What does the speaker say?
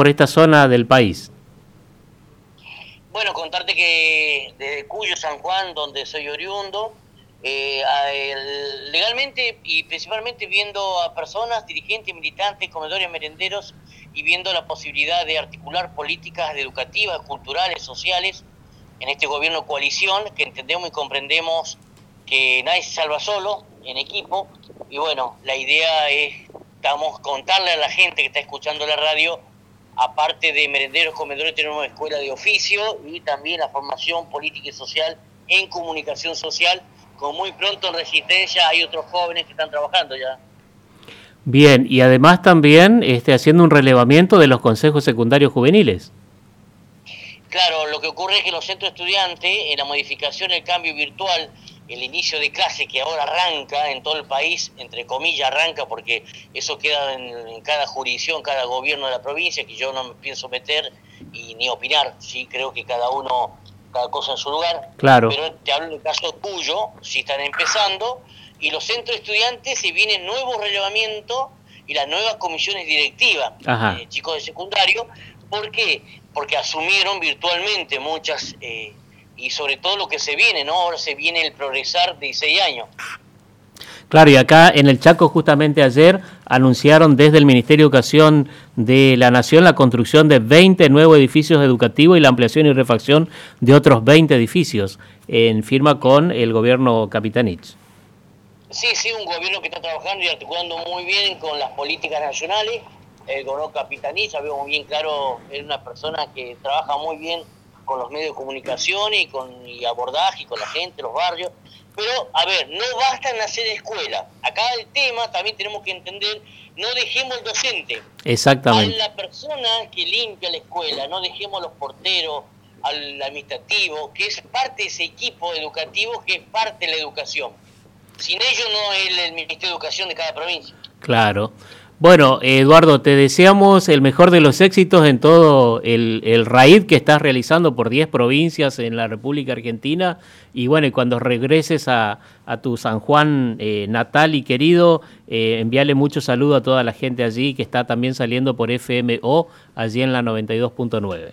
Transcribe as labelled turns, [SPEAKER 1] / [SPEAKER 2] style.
[SPEAKER 1] por esta zona del país?
[SPEAKER 2] Bueno, contarte que desde Cuyo, San Juan, donde soy oriundo, eh, legalmente y principalmente viendo a personas, dirigentes, militantes, comedores, merenderos y viendo la posibilidad de articular políticas educativas, culturales, sociales en este gobierno coalición que entendemos y comprendemos que nadie se salva solo, en equipo, y bueno, la idea es, estamos contarle a la gente que está escuchando la radio, aparte de merenderos, comedores, tenemos una escuela de oficio y también la formación política y social en comunicación social como muy pronto en Resistencia hay otros jóvenes que están trabajando ya.
[SPEAKER 1] Bien, y además también este, haciendo un relevamiento de los consejos secundarios juveniles.
[SPEAKER 2] Claro, lo que ocurre es que los centros estudiantes, en la modificación, el cambio virtual, el inicio de clase que ahora arranca en todo el país, entre comillas arranca porque eso queda en, cada jurisdicción, cada gobierno de la provincia, que yo no me pienso meter y ni opinar, sí creo que cada uno cada cosa en su lugar.
[SPEAKER 1] Claro.
[SPEAKER 2] Pero te hablo del caso tuyo, si están empezando, y los centros estudiantes se vienen nuevos relevamientos y las nuevas comisiones directivas, eh, chicos de secundario, ¿por qué? Porque asumieron virtualmente muchas, eh, y sobre todo lo que se viene, ¿no? Ahora se viene el progresar de 16 años.
[SPEAKER 1] Claro, y acá en el Chaco justamente ayer anunciaron desde el Ministerio de Educación de la Nación la construcción de 20 nuevos edificios educativos y la ampliación y refacción de otros 20 edificios, en firma con el gobierno Capitanich.
[SPEAKER 2] Sí, sí, un gobierno que está trabajando y articulando muy bien con las políticas nacionales. El gobierno Capitanich, sabemos bien claro, es una persona que trabaja muy bien con los medios de comunicación y con y abordaje y con la gente, los barrios. Pero, a ver, no basta en hacer escuela. Acá el tema también tenemos que entender, no dejemos el docente.
[SPEAKER 1] Exactamente.
[SPEAKER 2] A la persona que limpia la escuela, no dejemos los porteros, al administrativo, que es parte de ese equipo educativo que es parte de la educación. Sin ellos no es el Ministerio de Educación de cada provincia.
[SPEAKER 1] Claro. Bueno, Eduardo, te deseamos el mejor de los éxitos en todo el, RAID que estás realizando por 10 provincias en la República Argentina. Y bueno, cuando regreses a, tu San Juan eh, natal y querido, eh, envíale mucho saludo a toda la gente allí que está también saliendo por FMO, allí en la 92.9.